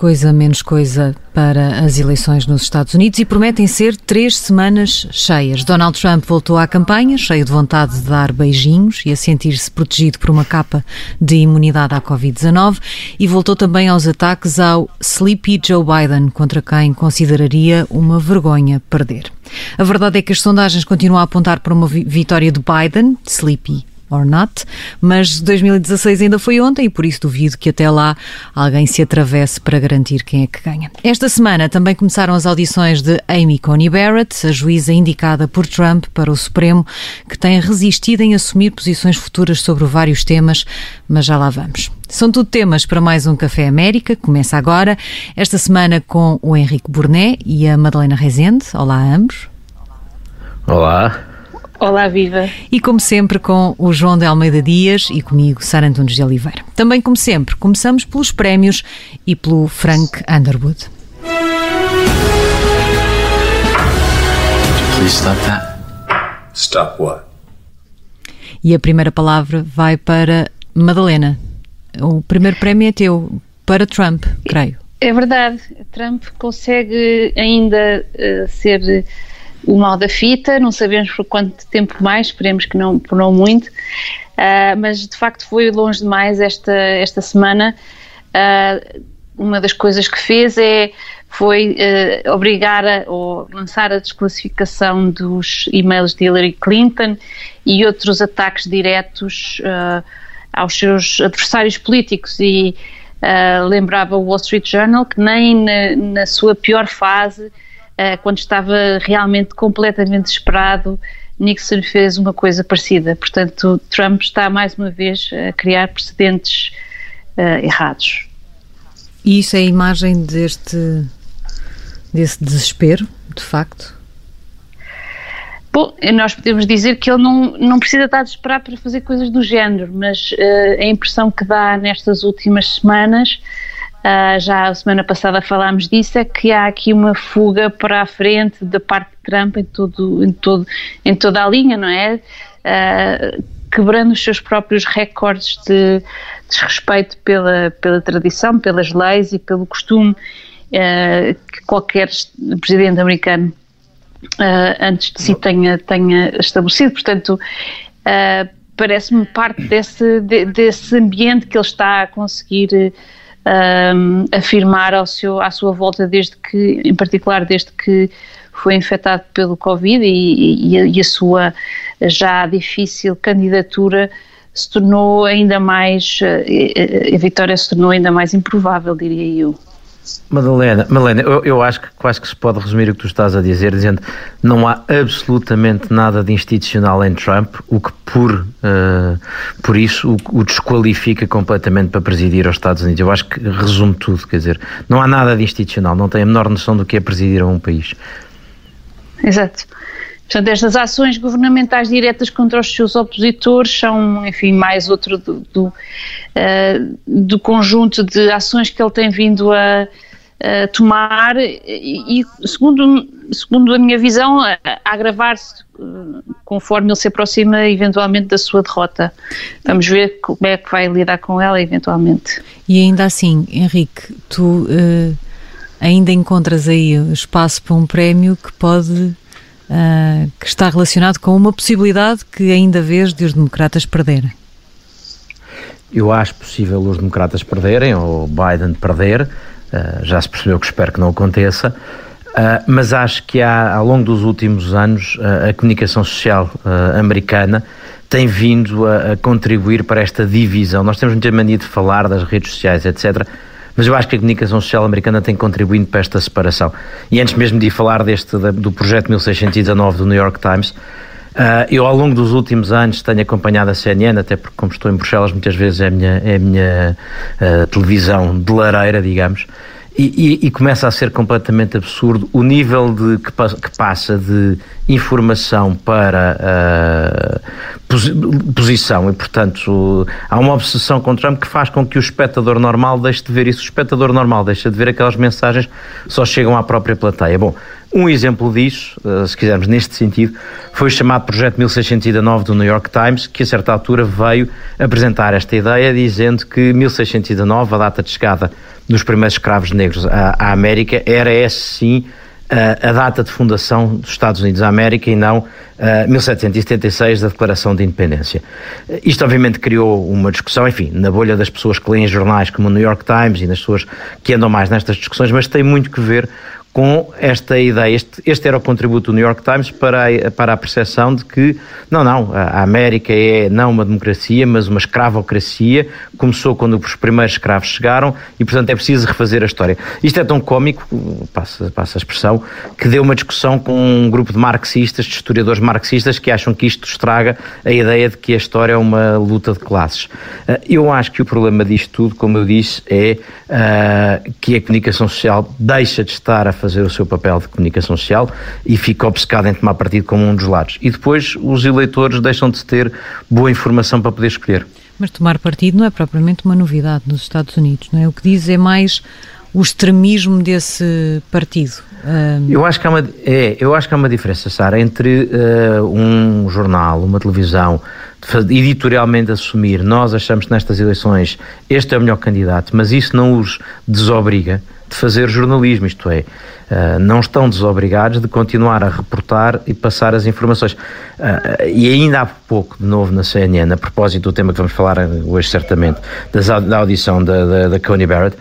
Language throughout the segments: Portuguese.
coisa, menos coisa para as eleições nos Estados Unidos e prometem ser três semanas cheias. Donald Trump voltou à campanha, cheio de vontade de dar beijinhos e a sentir-se protegido por uma capa de imunidade à Covid-19 e voltou também aos ataques ao Sleepy Joe Biden, contra quem consideraria uma vergonha perder. A verdade é que as sondagens continuam a apontar para uma vitória de Biden, Sleepy or not, mas 2016 ainda foi ontem e por isso duvido que até lá alguém se atravesse para garantir quem é que ganha. Esta semana também começaram as audições de Amy Coney Barrett, a juíza indicada por Trump para o Supremo, que tem resistido em assumir posições futuras sobre vários temas, mas já lá vamos. São tudo temas para mais um Café América, começa agora, esta semana com o Henrique Burnet e a Madalena Rezende. Olá a ambos. Olá. Olá, viva! E como sempre, com o João de Almeida Dias e comigo, Sara Antunes de Oliveira. Também, como sempre, começamos pelos prémios e pelo Frank Underwood. Please stop that. Stop what? E a primeira palavra vai para Madalena. O primeiro prémio é teu, para Trump, creio. É verdade. Trump consegue ainda uh, ser o mal da fita, não sabemos por quanto tempo mais, esperemos que não, por não muito, uh, mas de facto foi longe demais esta, esta semana. Uh, uma das coisas que fez é foi uh, obrigar a, ou lançar a desclassificação dos e-mails de Hillary Clinton e outros ataques diretos aos seus adversários políticos e lembrava o Wall Street Journal que nem na, na sua pior fase quando estava realmente completamente desesperado, Nixon fez uma coisa parecida. Portanto, Trump está mais uma vez a criar precedentes uh, errados. E isso é a imagem deste desse desespero, de facto? Bom, nós podemos dizer que ele não, não precisa estar desesperado para fazer coisas do género, mas uh, a impressão que dá nestas últimas semanas Uh, já a semana passada falámos disso, é que há aqui uma fuga para a frente da parte de Trump em, todo, em, todo, em toda a linha, não é? Uh, quebrando os seus próprios recordes de desrespeito pela, pela tradição, pelas leis e pelo costume uh, que qualquer presidente americano antes de si tenha, tenha estabelecido. Portanto, parece-me parte desse, de, desse ambiente que ele está a conseguir um, afirmar ao seu, à sua volta, desde que, em particular desde que foi infectado pelo Covid e, e, e a sua já difícil candidatura se tornou ainda mais, a vitória se tornou ainda mais improvável, diria eu. Madalena, Madalena eu, eu acho que quase que se pode resumir o que tu estás a dizer, dizendo não há absolutamente nada de institucional em Trump, o que por, uh, por isso o, o, desqualifica completamente para presidir aos Estados Unidos. Eu acho que resume tudo, quer dizer, não há nada de institucional, não tem a menor noção do que é presidir a um país. Exato. Portanto, estas ações governamentais diretas contra os seus opositores são, enfim, mais outro do, do, uh, do conjunto de ações que ele tem vindo a, a tomar e, e, segundo, segundo a minha visão, a, a agravar-se uh, conforme ele se aproxima eventualmente da sua derrota. Vamos ver como é que vai lidar com ela eventualmente. E ainda assim, Henrique, tu uh, ainda encontras aí espaço para um prémio que pode uh, que está relacionado com uma possibilidade que ainda vês de os democratas perderem? Eu acho possível os democratas perderem, ou Biden perder, uh, já se percebeu que espero que não aconteça, uh, mas acho que há, ao longo dos últimos anos, a comunicação social americana tem vindo a, a, contribuir para esta divisão. Nós temos muita mania de falar das redes sociais, etc., mas eu acho que a comunicação social americana tem contribuído para esta separação. E antes mesmo de falar deste, do projeto 1619 do New York Times, Uh, eu, ao longo dos últimos anos, tenho acompanhado a CNN, até porque, como estou em Bruxelas, muitas vezes é a minha, é a minha uh, televisão de lareira, digamos, e, e, e, começa a ser completamente absurdo o nível de, que, que passa de informação para, uh, posição e, portanto, há uma obsessão com Trump que faz com que o espectador normal deixe de ver isso. O espectador normal deixa de ver aquelas mensagens só chegam à própria plateia. Bom, um exemplo disso, eh, se quisermos neste sentido, foi o chamado Projeto 1609 do New York Times, que a certa altura veio apresentar esta ideia dizendo que 1609, a data de chegada dos primeiros escravos negros à, América, era esse sim a data de fundação dos Estados Unidos da América e não uh, 1776 da Declaração de Independência. Isto obviamente criou uma discussão, enfim, na bolha das pessoas que leem jornais como o New York Times e nas pessoas que andam mais nestas discussões, mas tem muito que ver com esta ideia. Este, este era o contributo do New York Times para a, para a percepção de que, não, não, a América é não uma democracia, mas uma escravocracia. Começou quando os primeiros escravos chegaram e, portanto, é preciso refazer a história. Isto é tão cómico, passa, passa a expressão, que deu uma discussão com um grupo de marxistas, de historiadores marxistas, que acham que isto estraga a ideia de que a história é uma luta de classes. Eh, eu acho que o problema disto tudo, como eu disse, é uh, que a comunicação social deixa de estar a fazer o seu papel de comunicação social e fica obcecado em tomar partido como um dos lados. E depois os eleitores deixam de ter boa informação para poder escolher. Mas tomar partido não é propriamente uma novidade nos Estados Unidos, não é? O que diz é mais o extremismo desse partido. Um... Eu, acho que há uma, é, eu acho que há uma diferença, Sara, entre uh, um jornal, uma televisão, editorialmente assumir, nós achamos que nestas eleições este é o melhor candidato, mas isso não os desobriga de fazer jornalismo, isto é, uh, não estão desobrigados de continuar a reportar e passar as informações. Uh, e ainda há pouco, de novo, na CNN, a propósito do tema que vamos falar hoje, certamente, da audição da, da, da Coney Barrett,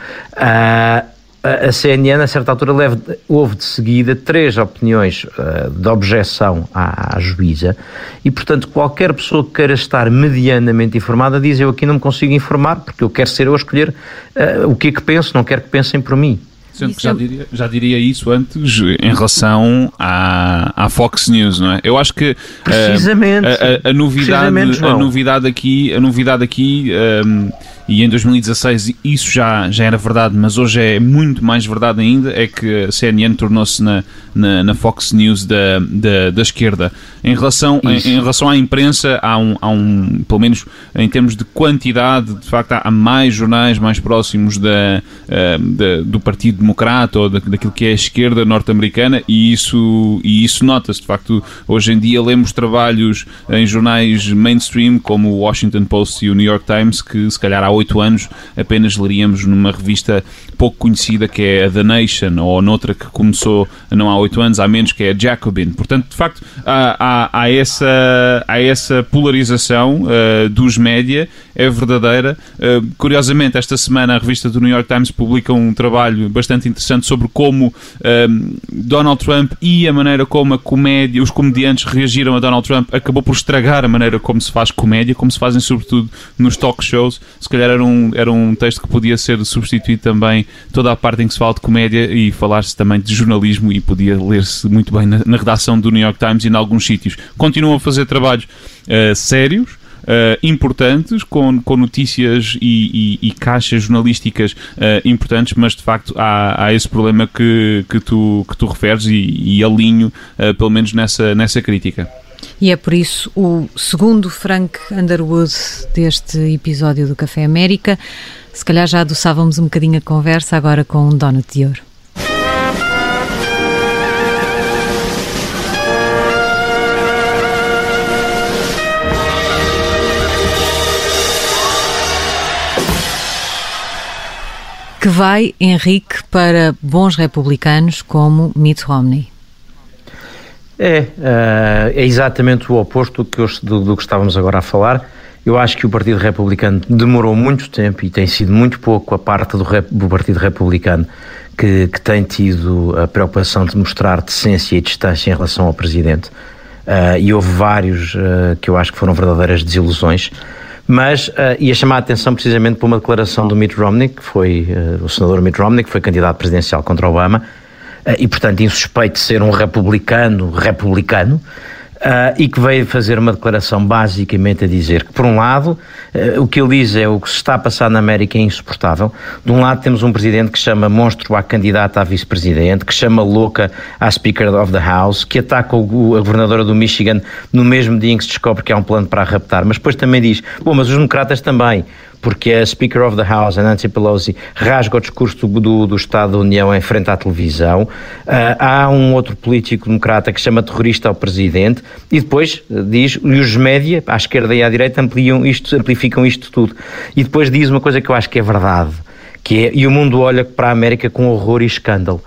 a CNN, a certa altura, leve, houve de seguida três opiniões uh, de objeção à, à, juíza e, portanto, qualquer pessoa que queira estar medianamente informada diz eu aqui não me consigo informar porque eu quero ser eu a escolher uh, o que é que penso, não quero que pensem por mim. Sendo que já diria, já diria isso antes em relação à, à Fox News, não é? Eu acho que precisamente, uh, a, a, a, novidade, precisamente, a novidade aqui, a novidade aqui um, e em 2016 isso já, já era verdade, mas hoje é muito mais verdade ainda, é que a CNN tornou-se na, na, na, Fox News da, da, da esquerda. Em relação, em, em, relação à imprensa, há um, há um, pelo menos em termos de quantidade, de facto há, mais jornais mais próximos da, uh, da do Partido Democrata ou da, daquilo que é a esquerda norte-americana e isso, e isso nota-se. De facto, hoje em dia lemos trabalhos em jornais mainstream como o Washington Post e o New York Times que se calhar há oito anos apenas leríamos numa revista pouco conhecida que é a The Nation ou noutra que começou não há oito anos, há menos que é a Jacobin. Portanto, de facto, há, há, há essa, há essa polarização uh, dos média, é verdadeira. Uh, curiosamente, esta semana a revista do New York Times publica um trabalho bastante interessante sobre como uh, Donald Trump e a maneira como a comédia, os comediantes reagiram a Donald Trump acabou por estragar a maneira como se faz comédia, como se fazem sobretudo nos talk shows. Se calhar era um, era um texto que podia ser substituído também toda a parte em que se fala de comédia e falar-se também de jornalismo e podia ler-se muito bem na, na, redação do New York Times e em alguns sítios. Continuam a fazer trabalhos uh, sérios, Uh, importantes, com, com notícias e, e, e caixas jornalísticas uh, importantes, mas de facto há, há esse problema que, que, tu, que tu referes e, e alinho, uh, pelo menos nessa, nessa crítica. E é por isso o segundo Frank Underwood deste episódio do Café América. Se calhar já adoçávamos um bocadinho a conversa agora com um Donut de Ouro. Que vai, Henrique, para bons republicanos como Mitt Romney? É, uh, é exatamente o oposto do que, do, do que estávamos agora a falar. Eu acho que o Partido Republicano demorou muito tempo e tem sido muito pouco a parte do, do Partido Republicano que, que, tem tido a preocupação de mostrar decência e distância em relação ao Presidente. Uh, e houve vários uh, que eu acho que foram verdadeiras desilusões. Mas uh, ia chamar a atenção precisamente para uma declaração do Mitt Romney, que foi o senador Mitt Romney, que foi candidato presidencial contra Obama, eh, e, portanto, insuspeito de ser um republicano republicano, uh, e que veio fazer uma declaração basicamente a dizer que, por um lado, uh, o que ele diz é o que se está a passar na América é insuportável. De um lado, temos um presidente que chama monstro à candidata a vice-presidente, que chama louca à Speaker of the House, que ataca o, a governadora do Michigan no mesmo dia em que se descobre que há um plano para a raptar, mas depois também diz: bom, mas os democratas também porque a Speaker of the House, a Nancy Pelosi, rasga o discurso do, do, do Estado da União em frente à televisão. Uh, há um outro político democrata que chama terrorista ao presidente e depois uh, diz, e os média, à esquerda e à direita, ampliam isto, amplificam isto tudo. E depois diz uma coisa que eu acho que é verdade, que é, e o mundo olha para a América com horror e escândalo.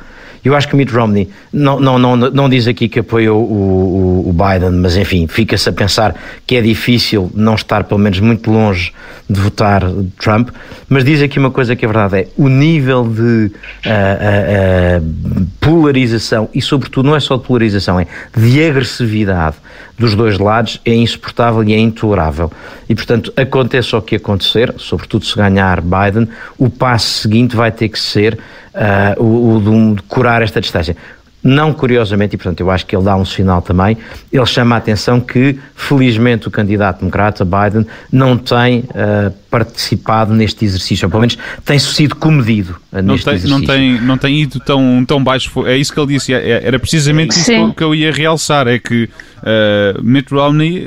Eu acho que Mitt Romney não, não, não, não diz aqui que apoia o, o, o Biden, mas enfim, fica-se a pensar que é difícil não estar pelo menos muito longe de votar Trump, mas diz aqui uma coisa que é verdade, é o nível de uh, uh, polarização, e sobretudo não é só de polarização, é de agressividade dos dois lados é insuportável e é intolerável. E, portanto, aconteça o que acontecer, sobretudo se ganhar Biden, o passo seguinte vai ter que ser uh, o, o de curar esta distância. Não curiosamente, e portanto eu acho que ele dá um sinal também, ele chama a atenção que, felizmente, o candidato democrata, Biden, não tem uh, participado neste exercício, ou pelo menos tem sido comedido uh, neste não tem, exercício. Não tem, não tem ido tão, tão baixo, é isso que ele disse, é, é, era precisamente Sim. isso que eu ia realçar, é que uh, Mitt Romney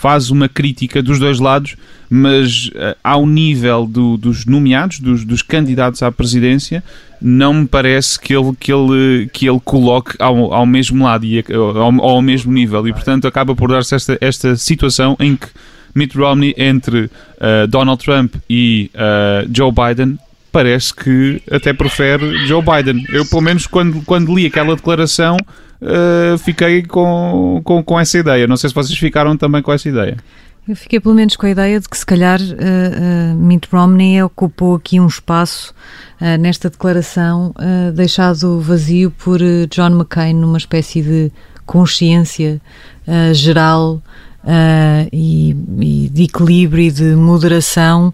faz uma crítica dos dois lados, mas uh, ao nível do, dos nomeados, dos, dos, candidatos à presidência, não me parece que ele, que ele, que ele coloque ao, ao mesmo lado e ao, ao mesmo nível. E, portanto, acaba por dar-se esta, esta situação em que Mitt Romney, entre uh, Donald Trump e uh, Joe Biden, parece que até prefere Joe Biden. Eu, pelo menos, quando, quando li aquela declaração uh, fiquei com, com, com essa ideia. Não sei se vocês ficaram também com essa ideia. Eu fiquei pelo menos com a ideia de que se calhar uh, uh, Mitt Romney ocupou aqui um espaço uh, nesta declaração deixado vazio por John McCain numa espécie de consciência geral e, e, de equilíbrio e de moderação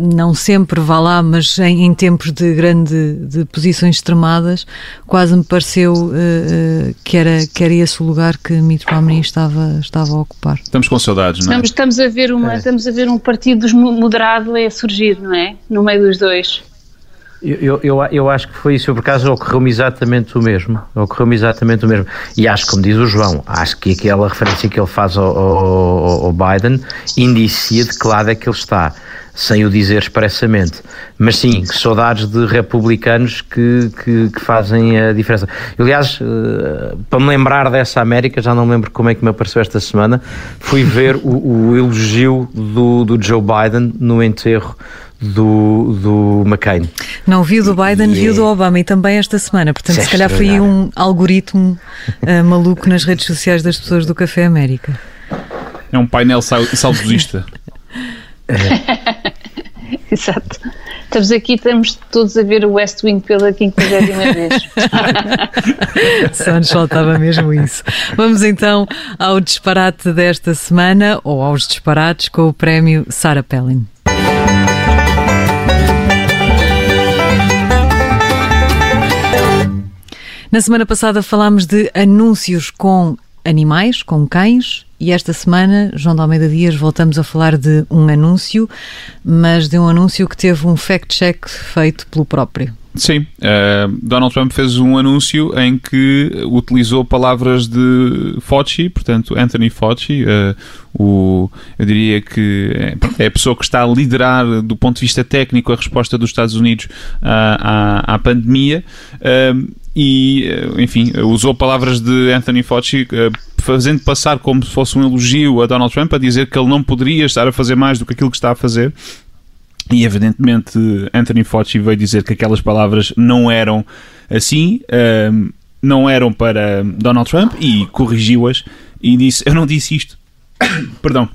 não sempre vá lá, mas em, em, tempos de grande de posições extremadas, quase me pareceu uh, uh, que, era, que era esse o lugar que Mitt Romney estava, estava a ocupar. Estamos com saudades, não é? Estamos, estamos, a, ver uma, é. estamos a ver um partido moderado a surgir, não é? No meio dos dois. Eu, eu, eu acho que foi isso, por acaso ocorreu-me exatamente o mesmo. Ocorreu-me exatamente o mesmo. E acho, como diz o João, acho que aquela referência que ele faz ao, ao, ao Biden indicia de que lado é que ele está sem o dizer expressamente. Mas sim, saudades de republicanos que, que, que fazem a diferença. aliás, uh, para me lembrar dessa América, já não me lembro como é que me apareceu esta semana, fui ver o, o elogio do, do Joe Biden no enterro do, do McCain. Não viu do Biden, viu do Obama e também esta semana. Portanto, se calhar foi um algoritmo uh, maluco nas redes sociais das pessoas do Café América. É um painel saudosista. Exato. Estamos aqui, estamos todos a ver o West Wing pela 50 vez. Só nos faltava mesmo isso. Vamos então ao disparate desta semana, ou aos disparates, com o prémio Sarah Pellin. Na semana passada falámos de anúncios com animais, com cães, e esta semana, João de Almeida Dias, voltamos a falar de um anúncio, mas de um anúncio que teve um fact-check feito pelo próprio. Sim, uh, Donald Trump fez um anúncio em que utilizou palavras de Fauci, portanto Anthony Fauci, uh, o, eu diria que é, é, a pessoa que está a liderar do ponto de vista técnico a resposta dos Estados Unidos à, à, à pandemia. Uh, e, enfim, usou palavras de Anthony Fauci, fazendo passar como se fosse um elogio a Donald Trump, a dizer que ele não poderia estar a fazer mais do que aquilo que está a fazer. E evidentemente Anthony Fauci veio dizer que aquelas palavras não eram assim, um, não eram para Donald Trump e corrigiu-as e disse: Eu não disse isto. Perdão.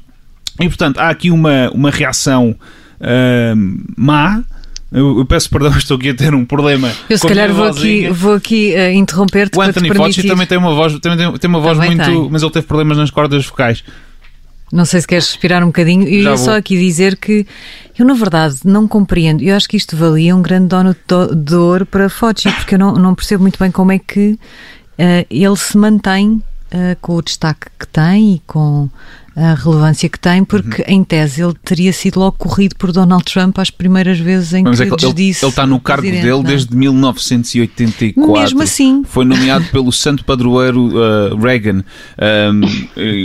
E portanto há aqui uma, uma reação um, má. Eu, eu, peço perdão, estou aqui a ter um problema. Eu se calhar vou aqui, vou aqui uh, interromper-te. O Anthony Fauci também tem uma voz, também tem, tem uma voz também muito. Tem. Mas ele teve problemas nas cordas vocais. Não sei se queres respirar um bocadinho. Eu ia só aqui dizer que eu, na verdade, não compreendo. Eu acho que isto valia um grande dono de ouro para Fauci, porque eu não, não percebo muito bem como é que uh, ele se mantém uh, com o destaque que tem e com a relevância que tem, porque uhum. em tese ele teria sido logo corrido por Donald Trump às primeiras vezes em Mas que é que disse. Ele, está no cargo dele não? É? desde 1984. Mesmo assim. Foi nomeado pelo santo padroeiro uh, Reagan,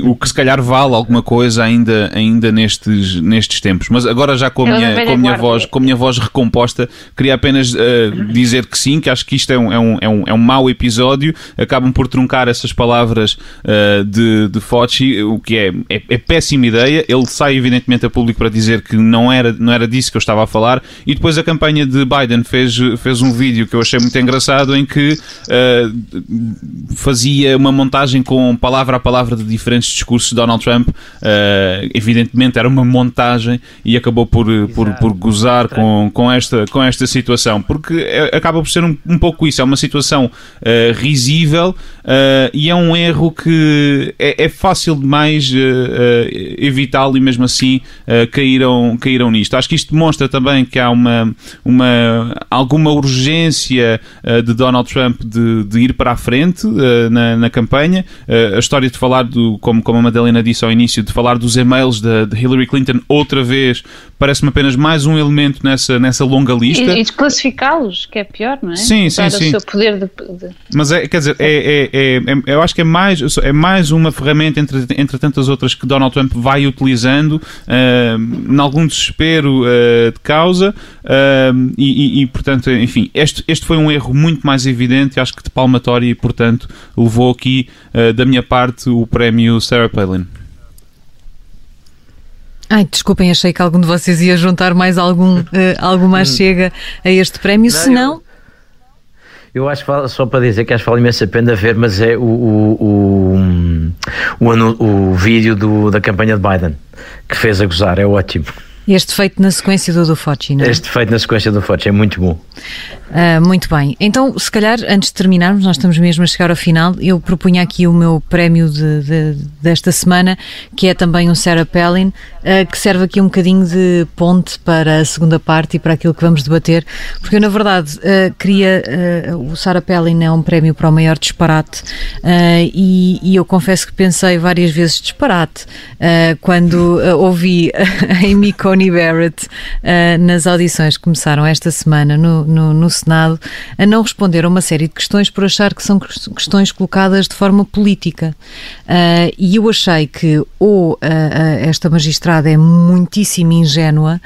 um, o que se calhar vale alguma coisa ainda, ainda nestes, nestes tempos. Mas agora já com a minha, com a minha, voz, com a minha voz recomposta, queria apenas uh, dizer que sim, que acho que isto é um, é um, é um, é um mau episódio. Acabam por truncar essas palavras uh, de, de Fauci, o que é, é é, péssima ideia. Ele sai, evidentemente, a público para dizer que não era, não era disso que eu estava a falar. E depois a campanha de Biden fez, fez um vídeo que eu achei muito engraçado em que uh, fazia uma montagem com palavra a palavra de diferentes discursos de Donald Trump. Uh, evidentemente, era uma montagem e acabou por, por, por gozar com, com, esta, com esta situação. Porque é, acaba por ser um, um pouco isso. É uma situação uh, risível e é um erro que é, é fácil demais evitá-lo e mesmo assim uh, caíram, caíram nisto. Acho que isto demonstra também que há uma, uma, alguma urgência uh, de Donald Trump de, de ir para a frente na, na campanha. a história de falar, do, como, como a Madalena disse ao início, de falar dos e-mails de, de Hillary Clinton outra vez, parece-me apenas mais um elemento nessa, nessa longa lista. E, e desclassificá-los, que é pior, não é? Sim, sim, sim. O seu poder de, de... Mas é, quer dizer, é, é, é, eu acho que é mais, é mais uma ferramenta entre, entre tantas outras que Donald Trump vai utilizando uh, em algum desespero uh, de causa uh, e, e, portanto, enfim, este, este foi um erro muito mais evidente, acho que de palmatória e, portanto, levou aqui, da minha parte, o prémio Sarah Palin. Ai, desculpem, achei que algum de vocês ia juntar mais algum, uh, alguma chega a este prémio, se não... Eu acho que só para dizer que acho que vale imensa pena ver, mas é o, o, o, o, o vídeo do, da campanha de Biden que fez a gozar, é ótimo. Este feito na sequência do do Focci, não é? Este feito na sequência do Focci é muito bom. Uh, muito bem. Então, se calhar, antes de terminarmos, nós estamos mesmo a chegar ao final, eu propunha aqui o meu prémio de, de, desta semana, que é também um Sarah Palin, uh, que serve aqui um bocadinho de ponte para a segunda parte e para aquilo que vamos debater, porque eu, na verdade, uh, queria. o Sarah Palin é um prémio para o maior disparate e, e, eu confesso que pensei várias vezes disparate quando ouvi a Amy Coney Barrett nas audições que começaram esta semana no, no, no Senado a não responder a uma série de questões por achar que são questões colocadas de forma política. Uh, e eu achei que ou uh, esta magistrada é muitíssimo ingênua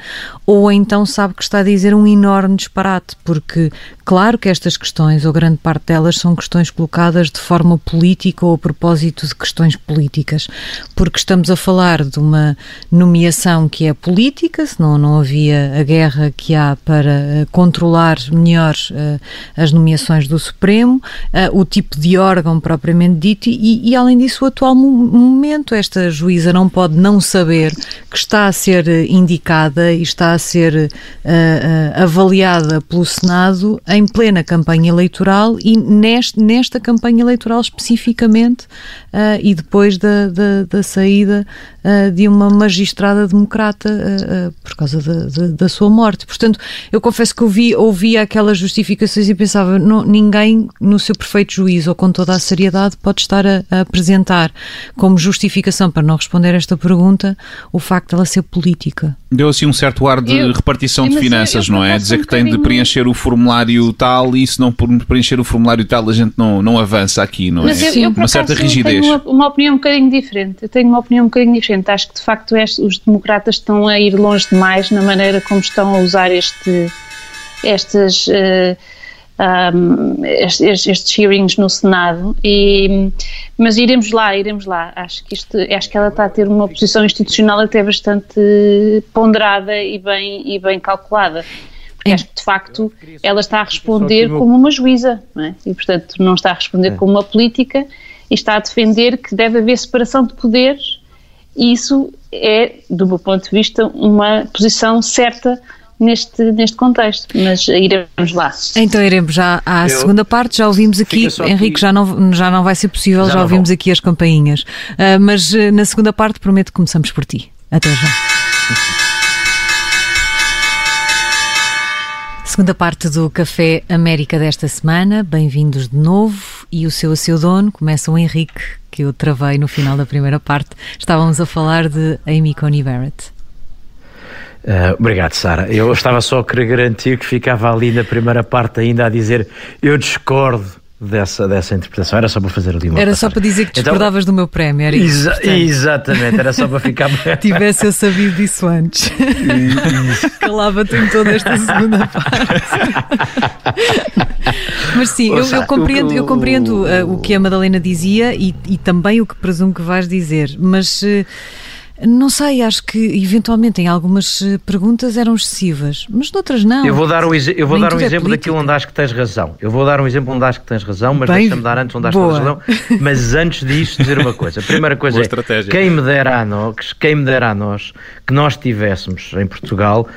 ou então sabe que está a dizer um enorme disparate, porque claro que estas questões, ou grande parte delas, são questões colocadas de forma política ou a propósito de questões políticas, porque estamos a falar de uma nomeação que é política, senão não havia a guerra que há para controlar melhor uh, as nomeações do Supremo, uh, o tipo de órgão propriamente dito e, e, além disso, o atual momento. Esta juíza não pode não saber que está a ser indicada e está a ser avaliada pelo Senado em plena campanha eleitoral e neste, nesta campanha eleitoral especificamente e depois da, da, da saída de uma magistrada democrata por causa da, da, da, sua morte. Portanto, eu confesso que ouvi, ouvi aquela aquelas justificações e pensava, não, ninguém no seu perfeito juízo ou com toda a seriedade pode estar a, a, apresentar como justificação para não responder esta pergunta o facto de ela ser política. Deu assim um certo ar de eu, repartição de finanças, eu, eu não é? Dizer um que tem de preencher o formulário tal e se não por preencher o formulário tal a gente não, não avança aqui, não mas é? Sim, uma certa rigidez. Tenho uma, uma, opinião um bocadinho diferente. Eu tenho uma opinião um bocadinho diferente. Acho que de facto os democratas estão a ir longe demais na maneira como estão a usar este estas, uh, um, estes, estes, hearings no Senado, e, mas iremos lá, iremos lá. Acho que, isto, acho que ela está a ter uma posição institucional até bastante ponderada e bem, e bem calculada. Porque acho que, de facto, ela está a responder como uma juíza, é? e, portanto, não está a responder é. como uma política e está a defender que deve haver separação de poderes, e isso é, do meu ponto de vista, uma posição certa neste, neste contexto, mas iremos lá. Então iremos já à Eu, segunda parte, já ouvimos aqui, Henrique, já não, já não vai ser possível, já, já ouvimos aqui as campainhas, uh, mas uh, na segunda parte prometo que começamos por ti. Até já. Segunda parte do Café América desta semana. Bem-vindos de novo. E o seu a seu dono começa o Henrique, que eu travei no final da primeira parte. Estávamos a falar de Amy Coney Barrett. Uh, obrigado, Sara. Eu estava só a querer garantir que ficava ali na primeira parte ainda a dizer eu discordo dessa, dessa interpretação. Era só para fazer ali uma Era passagem. só para dizer que então, discordavas então, do meu prémio. Era exa isso, exatamente, era só para ficar. Tivesse eu sabido disso antes. Calava-te em toda esta segunda parte. Mas sim, eu, eu, compreendo, eu compreendo uh, o que a Madalena dizia e, e, também o que presumo que vais dizer, mas. Uh, não sei, acho que eventualmente em algumas eh, perguntas eram excessivas, mas noutras não. Eu vou dar um, eu vou dar um é exemplo daquilo onde acho que tens razão. Eu vou dar um exemplo onde acho que tens razão, mas deixa-me dar antes onde acho que tens razão. Mas antes disso, dizer uma coisa. A primeira coisa Boa é estratégia. quem me dera a nós, quem me dera a nós que nós tivéssemos em Portugal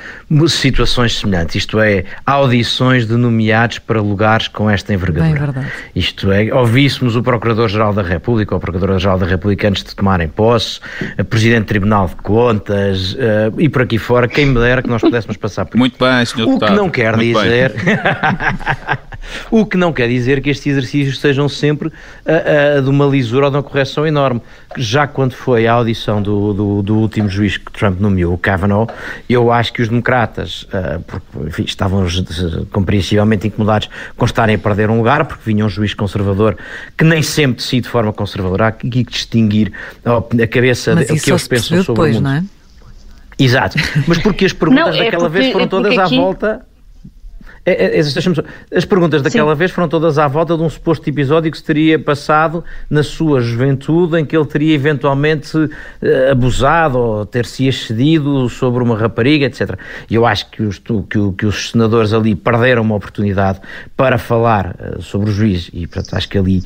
situações semelhantes, isto é, audições de nomeados para lugares com esta envergadura. Bem, verdade. Isto é, ouvíssemos o Procurador-Geral da República, ou o Procurador-Geral da República antes de tomarem posse, a Presidente Tribunal de Contas uh, e por aqui fora, quem me dera que nós pudéssemos passar por Muito bem, Sr. O que não quer Muito dizer. o que não quer dizer que estes exercícios sejam sempre uh, uh, de uma lisura ou de uma correção enorme. Já quando foi a audição do, do, do, último juiz que Trump nomeou, o Kavanaugh, eu acho que os democratas, porque, enfim, estavam compreensivelmente incomodados com estarem a perder um lugar, porque vinha um juiz conservador que nem sempre decide de forma conservadora. Há que distinguir a cabeça, Mas o que eles pensam sobre depois, o mundo. Não é? Exato. Mas porque as perguntas não, é daquela porque, vez foram é todas aqui... à volta é, é, as perguntas daquela Sim. vez foram todas à volta de um suposto episódio que se teria passado na sua juventude, em que ele teria eventualmente uh, abusado ou ter-se excedido sobre uma rapariga, etc. E eu acho que os, que, que, os senadores ali perderam uma oportunidade para falar uh, sobre o juiz e, portanto, acho que ali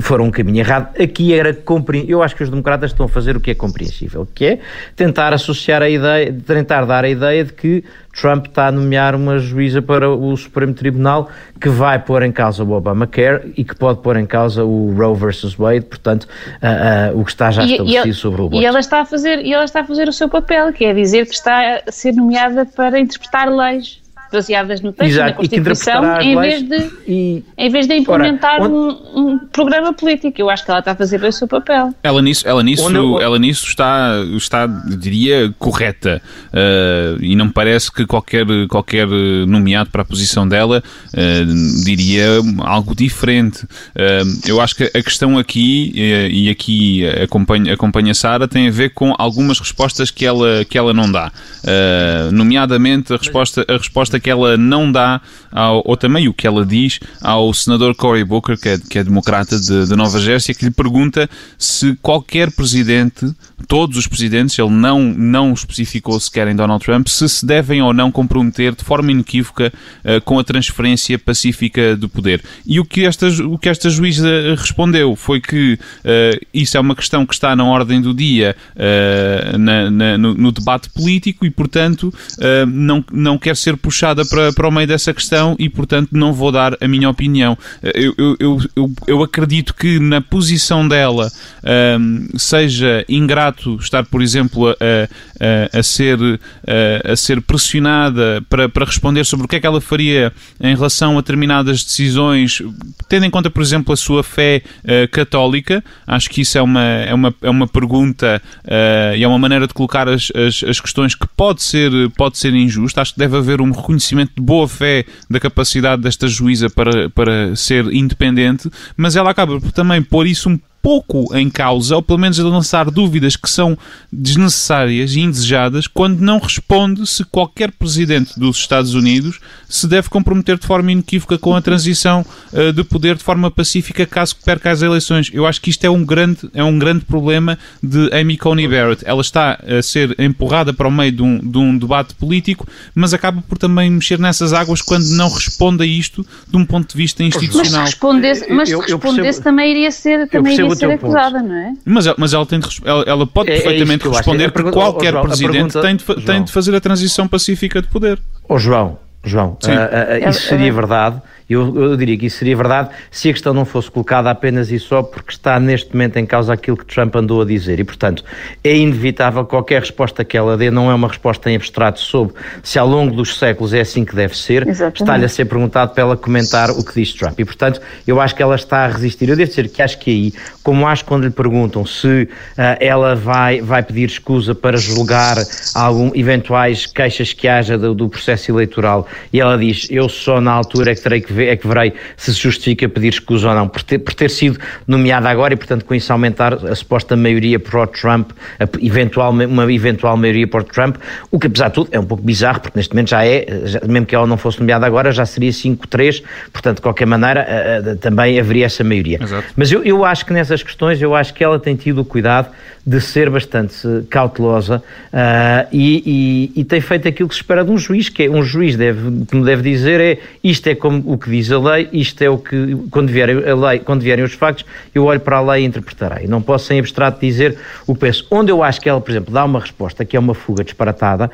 foram um caminho errado. Aqui era compreensível. Eu acho que os democratas estão a fazer o que é compreensível, que é tentar associar a ideia, tentar dar a ideia de que Trump está a nomear uma juíza para o Supremo Tribunal que vai pôr em causa o Obamacare e que pode pôr em causa o Roe versus Wade, portanto, uh, uh, o que está já estabelecido e, sobre o aborto. E ela, está a fazer, e ela está a fazer o seu papel, que é dizer que está a ser nomeada para interpretar leis baseadas no texto, Exato, na Constituição, em vez, de, e, em vez de implementar ora, onde, um, um, programa político. Eu acho que ela está a fazer bem o seu papel. Ela nisso, ela nisso, onde, ela nisso está, está, diria, correta. Uh, e não me parece que qualquer, qualquer nomeado para a posição dela uh, diria algo diferente. Uh, eu acho que a questão aqui, e aqui acompanha, acompanha Sara, tem a ver com algumas respostas que ela, que ela não dá. nomeadamente a resposta, a resposta resposta que ela não dá, ao, ou também o que ela diz ao senador Cory Booker, que é, que é democrata de, de Nova Jersey, que lhe pergunta se qualquer presidente, todos os presidentes, ele não, não especificou sequer em Donald Trump, se se devem ou não comprometer de forma inequívoca uh, com a transferência pacífica do poder. E o que esta, o que esta juíza respondeu foi que uh, isso é uma questão que está na ordem do dia uh, na, na, no, no, debate político e, portanto, não, não quer ser puxado para, para o meio dessa questão e, portanto, não vou dar a minha opinião. Eu, eu, eu, eu acredito que na posição dela um, seja ingrato estar, por exemplo, a, a, a ser, a, a, ser pressionada para, para responder sobre o que é que ela faria em relação a determinadas decisões, tendo em conta, por exemplo, a sua fé uh, católica. Acho que isso é uma, é uma, é uma pergunta uh, e é uma maneira de colocar as, as, as questões que pode ser, pode ser injusta. Acho que deve haver um reconhecimento de boa fé da capacidade desta juíza para, para ser independente, mas ela acaba por também pôr isso um pouco em causa, ou pelo menos a lançar dúvidas que são desnecessárias e indesejadas, quando não responde se qualquer presidente dos Estados Unidos se deve comprometer de forma inequívoca com a transição uh, de poder de forma pacífica caso perca as eleições. Eu acho que isto é um grande, é um grande problema de Amy Coney Barrett. Ela está a ser empurrada para o meio de um, de um debate político, mas acaba por também mexer nessas águas quando não responde a isto de um ponto de vista institucional. Mas respondesse, mas eu, eu respondesse percebo, também iria ser, também iria ser acusada, não é? Mas, mas ela, tem de, ela, ela pode é, é perfeitamente é responder porque qualquer João, presidente pergunta, tem, de, tem de fazer a transição pacífica de poder. Ó oh, João, João, uh, uh, isso seria verdade Eu, eu diria que isso seria verdade se a questão não fosse colocada apenas e só porque está neste momento em causa aquilo que Trump andou a dizer. E, portanto, é inevitável qualquer resposta que ela dê, não é uma resposta em abstrato sobre se ao longo dos séculos é assim que deve ser. Está-lhe a ser perguntado para ela comentar o que diz Trump. E, portanto, eu acho que ela está a resistir. Eu devo dizer que acho que aí, como acho quando lhe perguntam se uh, ela vai, vai pedir escusa para julgar algum, eventuais queixas que haja do, do processo eleitoral, e ela diz: Eu só na altura é que terei que ver, é que verei se se justifica pedir escusa ou não, por ter, por ter sido nomeada agora e, portanto, com isso aumentar a suposta maioria pró-Trump, eventual, uma eventual maioria pró-Trump, o que, apesar de tudo, é um pouco bizarro, porque neste momento já é, já, mesmo que ela não fosse nomeada agora, já seria 5-3, portanto, de qualquer maneira, uh, uh, também haveria essa maioria. Exato. Mas eu, eu acho que nessas questões, eu acho que ela tem tido o cuidado de ser bastante cautelosa uh, e, e, e, tem feito aquilo que se espera de um juiz, que é um juiz deve, que me deve dizer é isto é como o que diz a lei, isto é o que, quando vierem a lei, quando vierem os factos, eu olho para a lei e interpretarei. Não posso em abstrato dizer o que penso. Onde eu acho que ela, por exemplo, dá uma resposta que é uma fuga disparatada,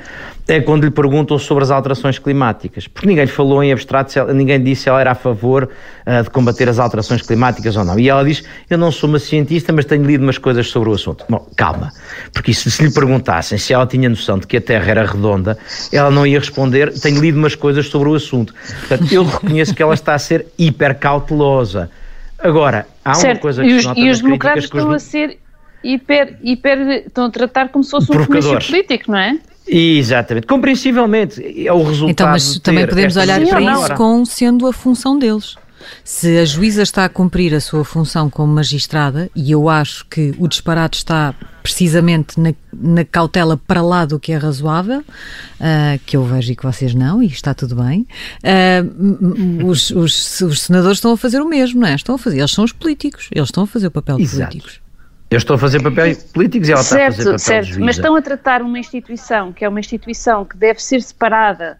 é quando lhe perguntam sobre as alterações climáticas. Porque ninguém lhe falou em abstrato, ninguém disse se ela era a favor uh, de combater as alterações climáticas ou não. E ela diz: Eu não sou uma cientista, mas tenho lido umas coisas sobre o assunto. Bom, calma. Porque se, se lhe perguntassem se ela tinha noção de que a Terra era redonda, ela não ia responder: Tenho lido umas coisas sobre o assunto. Portanto, eu reconheço que ela está a ser hiper cautelosa. Agora, há certo. uma coisa que e os, e os democratas estão os... a ser hiper, hiper. estão a tratar como se fosse um comício político, não é? Exatamente, compreensivelmente, é o resultado. Então, mas também podemos olhar para isso com sendo a função deles. Se a juíza está a cumprir a sua função como magistrada, e eu acho que o disparate está precisamente na, na cautela para lá do que é razoável, uh, que eu vejo e que vocês não, e está tudo bem, uh, os, os, os, senadores estão a fazer o mesmo, não é? Estão a fazer, eles são os políticos, eles estão a fazer o papel de Exato. políticos. Eu estou a fazer papéis políticos e ela certo, está a fazer papel certo, de juíza. Mas estão a tratar uma instituição que é uma instituição que deve ser separada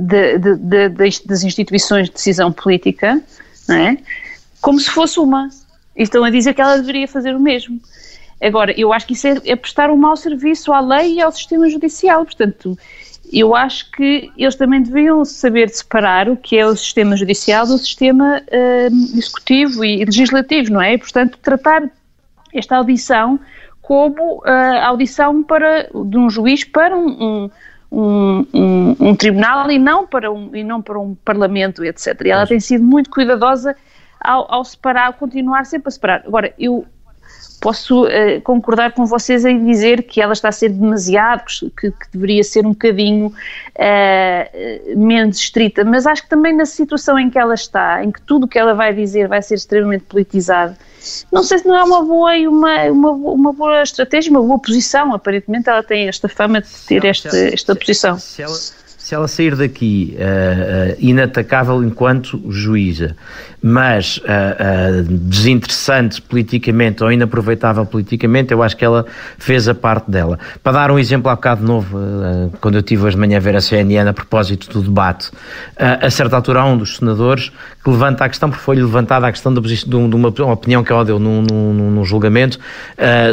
de, de, de, das instituições de decisão política, é? como se fosse uma. E estão a dizer que ela deveria fazer o mesmo. Agora, eu acho que isso é, é prestar um mau serviço à lei e ao sistema judicial. Portanto, eu acho que eles também deviam saber separar o que é o sistema judicial do sistema uh, executivo e legislativo, não é? E, portanto, tratar esta audição como uh, audição para, de um juiz para um, um, um, um, tribunal e não, para um, e não para um parlamento, etc. E ela tem sido muito cuidadosa ao, ao separar, ao continuar sempre a separar. Agora, eu posso uh, concordar com vocês em dizer que ela está a ser demasiado, que, que deveria ser um bocadinho uh, menos estrita, mas acho que também na situação em que ela está, em que tudo o que ela vai dizer vai ser extremamente politizado, não sei se não é uma boa e uma, uma, uma boa estratégia, uma boa posição. Aparentemente ela tem esta fama de ter esta, esta posição. Se ela, se ela sair daqui uh, uh, inatacável enquanto juíza, mas uh, desinteressante politicamente ou inaproveitável politicamente, eu acho que ela fez a parte dela. Para dar um exemplo há bocado novo, quando eu tive hoje de manhã a ver a CNN a propósito do debate, a certa altura há um dos senadores que levanta a questão, porque foi levantada a questão de, de uma opinião que ela deu num, num, num julgamento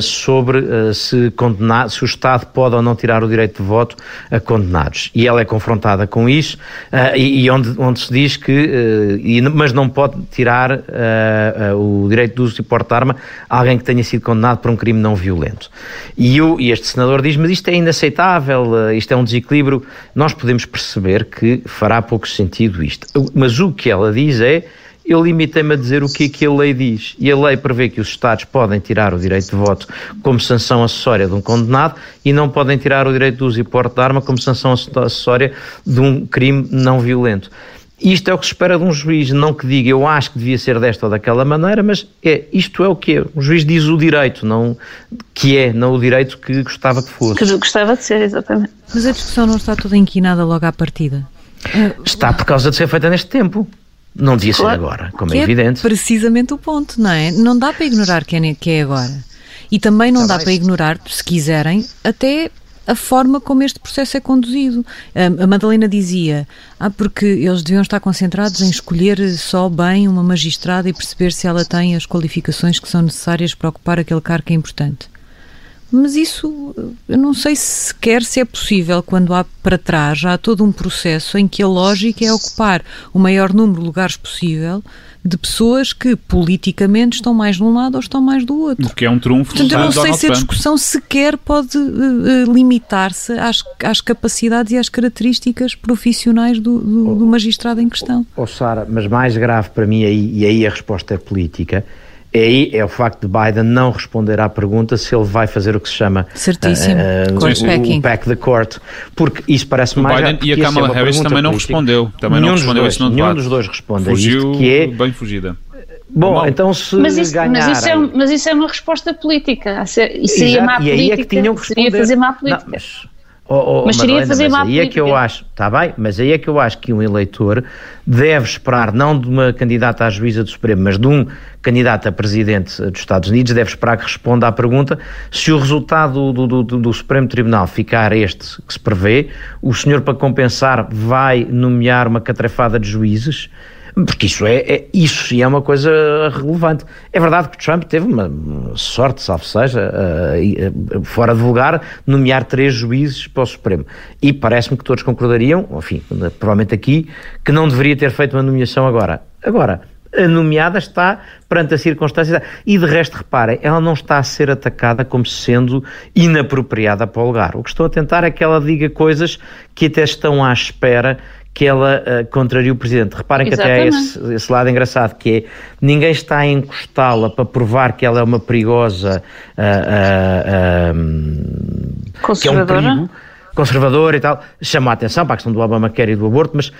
sobre se, condenar, se o Estado pode ou não tirar o direito de voto a condenados. E ela é confrontada com isso, uh, e, e, onde, onde se diz que, uh, e, mas não pode tirar uh, o direito de uso e porte de arma a alguém que tenha sido condenado por um crime não violento. E, eu, e este senador diz, mas isto é inaceitável, isto é um desequilíbrio. Nós podemos perceber que fará pouco sentido isto. Mas o que ela diz é eu limitei-me a dizer o que é que a lei diz. E a lei prevê que os Estados podem tirar o direito de voto como sanção acessória de um condenado e não podem tirar o direito de uso e porte de arma como sanção acessória de um crime não violento. Isto é o que se espera de um juiz, não que diga eu acho que devia ser desta ou daquela maneira, mas é isto é o que é. O juiz diz o direito, não que é, não o direito que gostava que fosse. Que gostava de ser, exatamente. Mas a discussão não está toda inquinada logo à partida. Está por causa de ser feita neste tempo. Não devia claro. ser agora, como que é evidente. É precisamente o ponto, não é? Não dá para ignorar que é, que é agora. E também não tá dá para ignorar, se quiserem, até a forma como este processo é conduzido. A Madalena dizia, ah, porque eles deviam estar concentrados em escolher só bem uma magistrada e perceber se ela tem as qualificações que são necessárias para ocupar aquele cargo que é importante. Mas isso, eu não sei sequer se é possível quando há para trás, já há todo um processo em que a lógica é ocupar o maior número de lugares possível de pessoas que politicamente estão mais de um lado ou estão mais do outro. O que é um trunfo Portanto, eu não sei se a discussão sequer pode uh, limitar-se às, às, capacidades e às características profissionais do, do, do magistrado em questão. Oh, oh, Sara, mas mais grave para mim, aí, e aí a resposta é política, aí é o facto de Biden não responder à pergunta se ele vai fazer o que se chama Certíssimo. Uh, o, o pack the court, porque isso parece mais Biden e a Kamala Harris também não política. respondeu, também nenhum não respondeu dois, Nenhum dos dois responde Fugiu isto, que é bem fugida. Bom, Bom, então se mas isso, ganharem... mas isso, é, mas isso é uma resposta política. Isso seria má política. E aí é que tinham que responder. Seria fazer má política. Não, mas Oh, oh, mas seria fazer mas aí é que eu acho, está bem, mas aí é que eu acho que um eleitor deve esperar, não de uma candidata à juíza do Supremo, mas de um candidato a presidente dos Estados Unidos, deve esperar que responda à pergunta se o resultado do, do, do, do Supremo Tribunal ficar este que se prevê, o senhor, para compensar, vai nomear uma catrefada de juízes porque isso é, é, isso sim é uma coisa relevante. É verdade que Trump teve uma sorte, salvo seja, uh, uh, fora de lugar, nomear três juízes para o Supremo. E parece-me que todos concordariam, enfim, provavelmente aqui, que não deveria ter feito uma nomeação agora. Agora, a nomeada está perante a circunstância e de resto reparem, ela não está a ser atacada como sendo inapropriada para o lugar. O que estou a tentar é que ela diga coisas que até estão à espera que ela uh, contraria o Presidente. Reparem Exatamente. que até há esse, esse, lado engraçado, que é ninguém está a encostá-la para provar que ela é uma perigosa uh, uh, conservadora. Que é um perigo, conservadora e tal, chama a atenção para a questão do Obamacare e do aborto, mas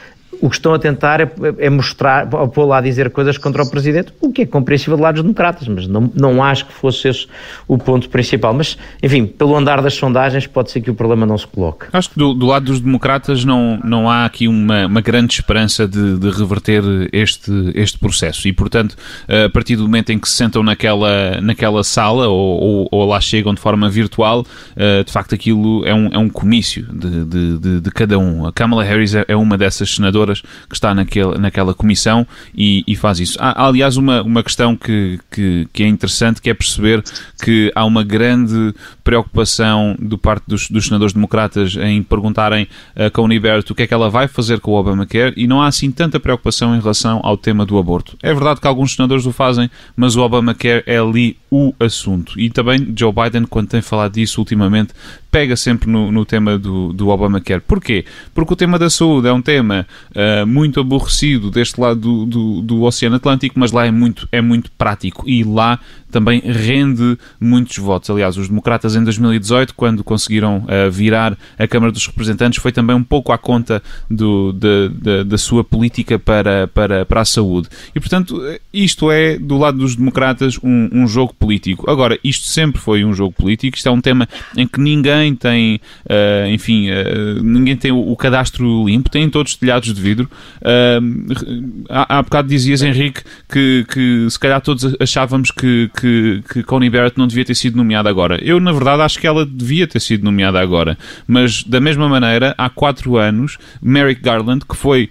o que estão a tentar é, é mostrar, pôr lá dizer coisas contra o Presidente, o que é compreensível de lados democratas, mas não, não acho que fosse esse o ponto principal. Mas, enfim, pelo andar das sondagens, pode ser que o problema não se coloque. Acho que do, do lado dos democratas não, não há aqui uma, uma grande esperança de, de reverter este, este processo. E, portanto, a partir do momento em que se sentam naquela, naquela sala ou, ou, ou lá chegam de forma virtual, eh, de facto aquilo é um, é um comício de, de, de, de cada um. A Kamala Harris é, é uma dessas senadoras que está naquele, naquela comissão e, e faz isso. Há, aliás, uma, uma questão que, que, que, é interessante, que é perceber que há uma grande preocupação do parte dos, dos senadores democratas em perguntarem a Coney Barrett o que é que ela vai fazer com o Obamacare e não há assim tanta preocupação em relação ao tema do aborto. É verdade que alguns senadores o fazem, mas o Obamacare é ali o assunto. E também Joe Biden, quando tem falado disso ultimamente, pega sempre no, no tema do, do Obamacare. Porquê? Porque o tema da saúde é um tema uh, muito aborrecido deste lado do, do, do, Oceano Atlântico, mas lá é muito, é muito prático e lá também rende muitos votos. Aliás, os democratas em 2018, quando conseguiram uh, virar a Câmara dos Representantes, foi também um pouco à conta do, de, de, da sua política para, para, para a saúde. E, portanto, isto é, do lado dos democratas, um, um jogo político. Agora, isto sempre foi um jogo político, isto é um tema em que ninguém tem, uh, enfim, uh, ninguém tem o, o, cadastro limpo, têm todos telhados de vidro. Uh, há, há bocado dizias, Henrique, que, que se calhar todos achávamos que, que que, Connie Barrett não devia ter sido nomeada agora. Eu, na verdade, acho que ela devia ter sido nomeada agora. Mas, da mesma maneira, há quatro anos, Merrick Garland, que foi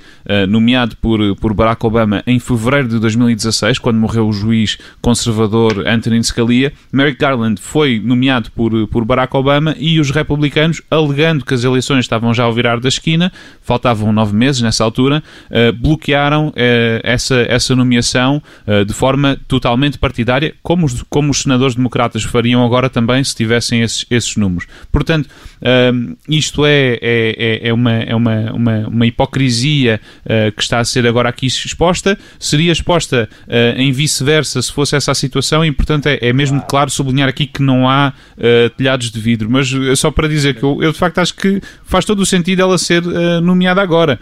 nomeado por, por Barack Obama em fevereiro de 2016, quando morreu o juiz conservador Anthony Scalia, Merrick Garland foi nomeado por, por Barack Obama e os republicanos, alegando que as eleições estavam já ao virar da esquina, faltavam nove meses nessa altura, uh, bloquearam uh, essa, essa nomeação de forma totalmente partidária, como os, como os senadores democratas fariam agora também se tivessem esses, esses números. Portanto, um, isto é, é, é, é, uma, é uma, uma, uma hipocrisia uh, que está a ser agora aqui exposta, seria exposta uh, em vice-versa se fosse essa a situação e, portanto, é, é mesmo claro sublinhar aqui que não há uh, telhados de vidro. Mas só para dizer que eu, eu, de facto acho que faz todo o sentido ela ser nomeada agora.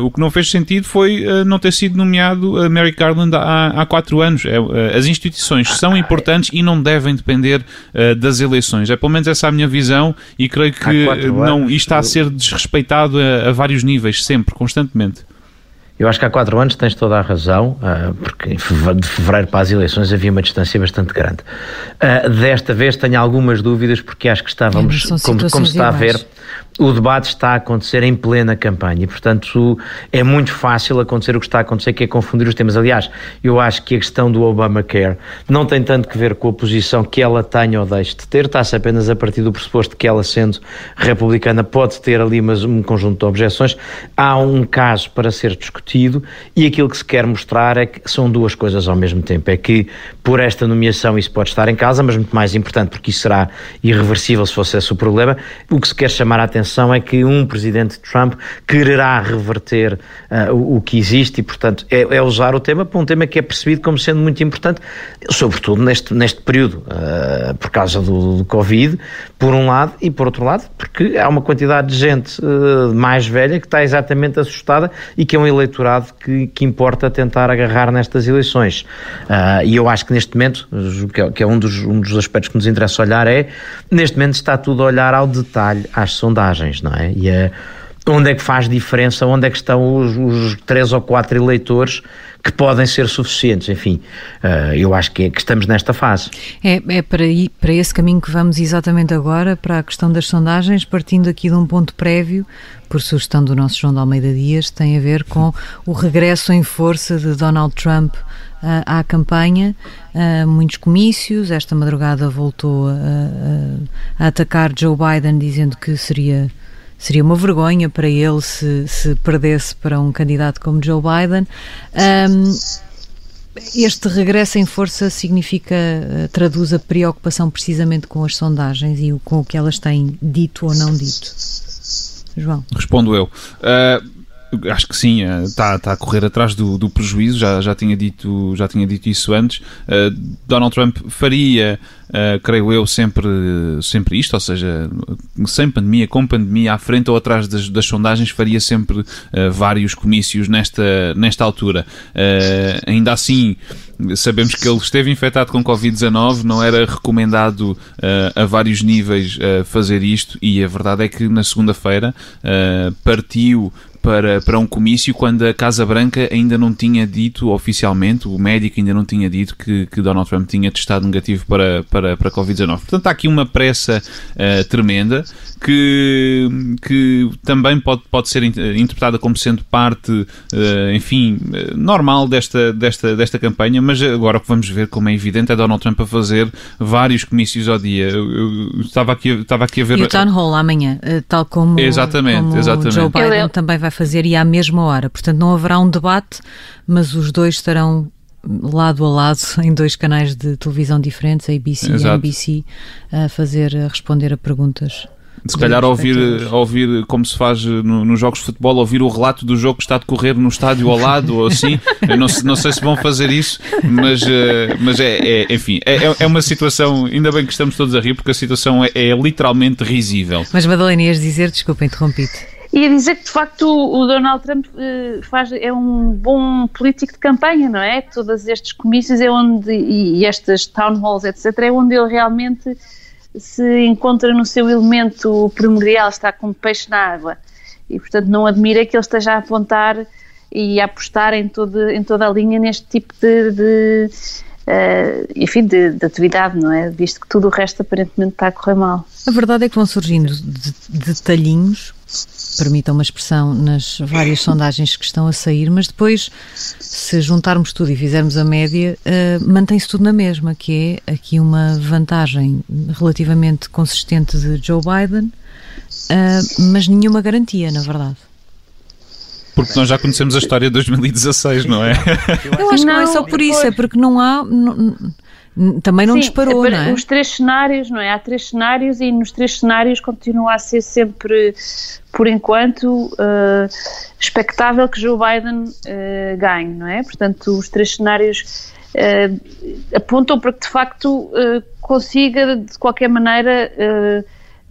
o que não fez sentido foi não ter sido nomeado a Mary Garland há, há quatro anos. É, as instituições são importantes e não devem depender uh, das eleições. É pelo menos essa a minha visão e creio que não, isto está a ser desrespeitado a, a vários níveis, sempre, constantemente. Eu acho que há quatro anos tens toda a razão, uh, porque de fevereiro para as eleições havia uma distância bastante grande. Uh, desta vez tenho algumas dúvidas, porque acho que estávamos, como, como, se está a ver, o debate está a acontecer em plena campanha e, portanto, é muito fácil acontecer o que está a acontecer, que é confundir os temas. Aliás, eu acho que a questão do Obamacare não tem tanto que ver com a posição que ela tenha ou deixe de ter, está-se apenas a partir do pressuposto que ela, sendo republicana, pode ter ali mas um conjunto de objeções. Há um caso para ser discutido e aquilo que se quer mostrar é que são duas coisas ao mesmo tempo. É que, por esta nomeação, isso pode estar em casa, mas muito mais importante, porque isso será irreversível se fosse esse o problema, o que se quer chamar a atenção atenção é que um presidente Trump quererá reverter uh, o, o, que existe e, portanto, é, é, usar o tema para um tema que é percebido como sendo muito importante, sobretudo neste, neste período, uh, por causa do, do, Covid, por um lado, e por outro lado, porque há uma quantidade de gente uh, mais velha que está exatamente assustada e que é um eleitorado que, que importa tentar agarrar nestas eleições. e eu acho que neste momento, que é, que é um, dos, um dos aspectos que nos interessa olhar, é neste momento está tudo a olhar ao detalhe às sondagens sondagens, não é? E é, onde é que faz diferença, onde é que estão os, os três ou quatro eleitores que podem ser suficientes, enfim, uh, eu acho que, é, que, estamos nesta fase. É, é para, para esse caminho que vamos exatamente agora, para a questão das sondagens, partindo aqui de um ponto prévio, por sugestão do nosso João de Almeida Dias, tem a ver com o regresso em força de Donald Trump à campanha, muitos comícios, esta madrugada voltou a, a, a atacar Joe Biden dizendo que seria seria uma vergonha para ele se, se perdesse para um candidato como Joe Biden. Um, este regresso em força significa, eh, traduz a preocupação precisamente com as sondagens e com o que elas têm dito ou não dito? João. Respondo eu. Uh, acho que sim, está, está a correr atrás do, do, prejuízo, já, já, tinha dito, já tinha dito isso antes. Uh, Donald Trump faria, uh, creio eu, sempre, sempre isto, ou seja, sem pandemia, com pandemia, à frente ou atrás das, das sondagens, faria sempre uh, vários comícios nesta, nesta altura. ainda assim, sabemos que ele esteve infectado com Covid-19, não era recomendado a vários níveis fazer isto, e a verdade é que na segunda-feira partiu para, para um comício quando a Casa Branca ainda não tinha dito oficialmente, o médico ainda não tinha dito que, que Donald Trump tinha testado negativo para, para, para Covid-19. Portanto, há aqui uma pressa uh, tremenda que, que também pode, pode ser interpretada como sendo parte, uh, enfim, normal desta, desta, desta campanha, mas agora o que vamos ver, como é evidente, é Donald Trump a fazer vários comícios ao dia. Eu, eu estava, aqui, estava aqui a ver. E o Town Hall amanhã, eh, tal como, exatamente, como exatamente. Joe Biden também vai fazer e à mesma hora. Portanto, não haverá um debate, mas os dois estarão lado a lado em dois canais de televisão diferentes, a ABC Exato. e a NBC, a fazer, a responder a perguntas. Se calhar ouvir, ouvir como se faz no, nos jogos de futebol, ouvir o relato do jogo que está a decorrer no estádio ao lado ou assim. Eu não, não sei se vão fazer isso, mas, eh, mas é, é enfim, é, é, é uma situação, ainda bem que estamos todos a rir, porque a situação é, é literalmente risível. Mas Madalena, ias dizer, desculpa, interrompi-te. Ia dizer que de facto o Donald Trump uh, faz, é um bom político de campanha, não é? Todos estes comícios é onde, e, e estas town halls, etc., é onde ele realmente se encontra no seu elemento primordial, está como peixe na água. E portanto não admira que ele esteja a apontar e a apostar em, todo, em toda a linha neste tipo de, de uh, enfim, de, de, atividade, não é? Visto que tudo o resto aparentemente está a correr mal. A verdade é que vão surgindo detalhinhos permitam uma expressão, nas várias sondagens que estão a sair, mas depois, se juntarmos tudo e fizermos a média, uh, mantém-se tudo na mesma, que é aqui uma vantagem relativamente consistente de Joe Biden, uh, mas nenhuma garantia, na verdade. Porque nós já conhecemos a história de 2016, não é? Eu acho que não é só por isso, é porque não há. Não, também não Sim, disparou, não é? Os três cenários, não é? Há três cenários e nos três cenários continua a ser sempre, por enquanto, uh, expectável que Joe Biden uh, ganhe, não é? Portanto, os três cenários uh, apontam para que de facto consiga, de qualquer maneira,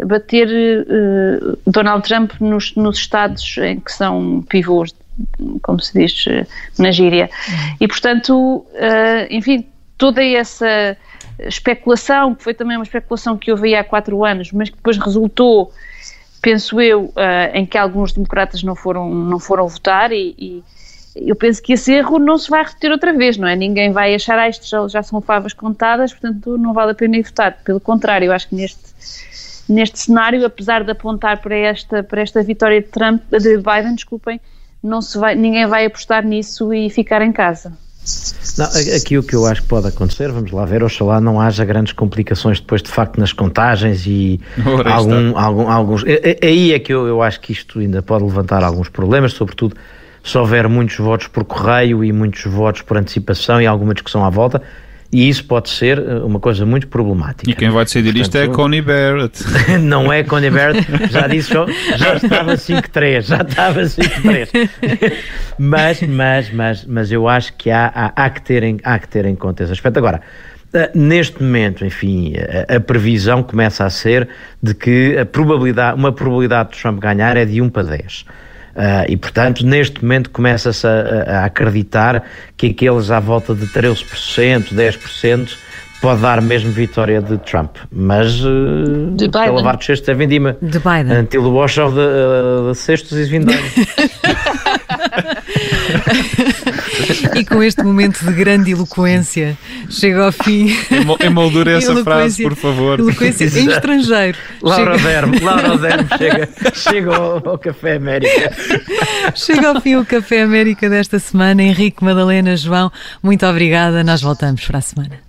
bater Donald Trump nos, nos estados em que são pivôs, como se diz na gíria. Uhum. E, portanto, enfim toda essa especulação, que foi também uma especulação que houve há quatro anos, mas que depois resultou, penso eu, uh, em que alguns democratas não foram, não foram votar e, e, eu penso que esse erro não se vai repetir outra vez, não é? Ninguém vai achar, ah, isto já, já são favas contadas, portanto não vale a pena ir votar. Pelo contrário, eu acho que neste, neste cenário, apesar de apontar para esta, para esta vitória de Trump, de Biden, desculpem, não se vai, ninguém vai apostar nisso e ficar em casa. Não, aqui o que eu acho que pode acontecer, vamos lá ver, oxalá não haja grandes complicações depois de facto nas contagens e algum, algum, alguns. Aí é que eu, eu acho que isto ainda pode levantar alguns problemas, sobretudo se houver muitos votos por correio e muitos votos por antecipação e alguma discussão à volta. E isso pode ser eh, uma coisa muito problemática. E quem vai decidir isto é Connie Barrett. não é Connie Barrett, já disse, já estava 5-3, já estava 5-3. mas, mas, mas, mas eu acho que há, há, há, que ter em, há que ter em conta esse aspecto. Agora, eh, Neste momento, enfim, a, a, previsão começa a ser de que a probabilidade, uma probabilidade de Trump ganhar é de 1 para 10. Uh, e, portanto, neste momento começa-se a, a, acreditar que aqueles à volta de 13%, 10% pode dar mesmo vitória de Trump. Mas uh, de Biden. pela VAR de sexta é vindima. De Biden. Until the wash of the, uh, the sextos is vindima. e com este momento de grande eloquência, chega ao fim. Emoldure essa frase, por favor. Eloquência em estrangeiro. Laura chega... Dermo, Laura Dermo chega, chega ao, ao, Café América. Chega ao fim o Café América desta semana. Henrique, Madalena, João, muito obrigada. Nós voltamos para a semana.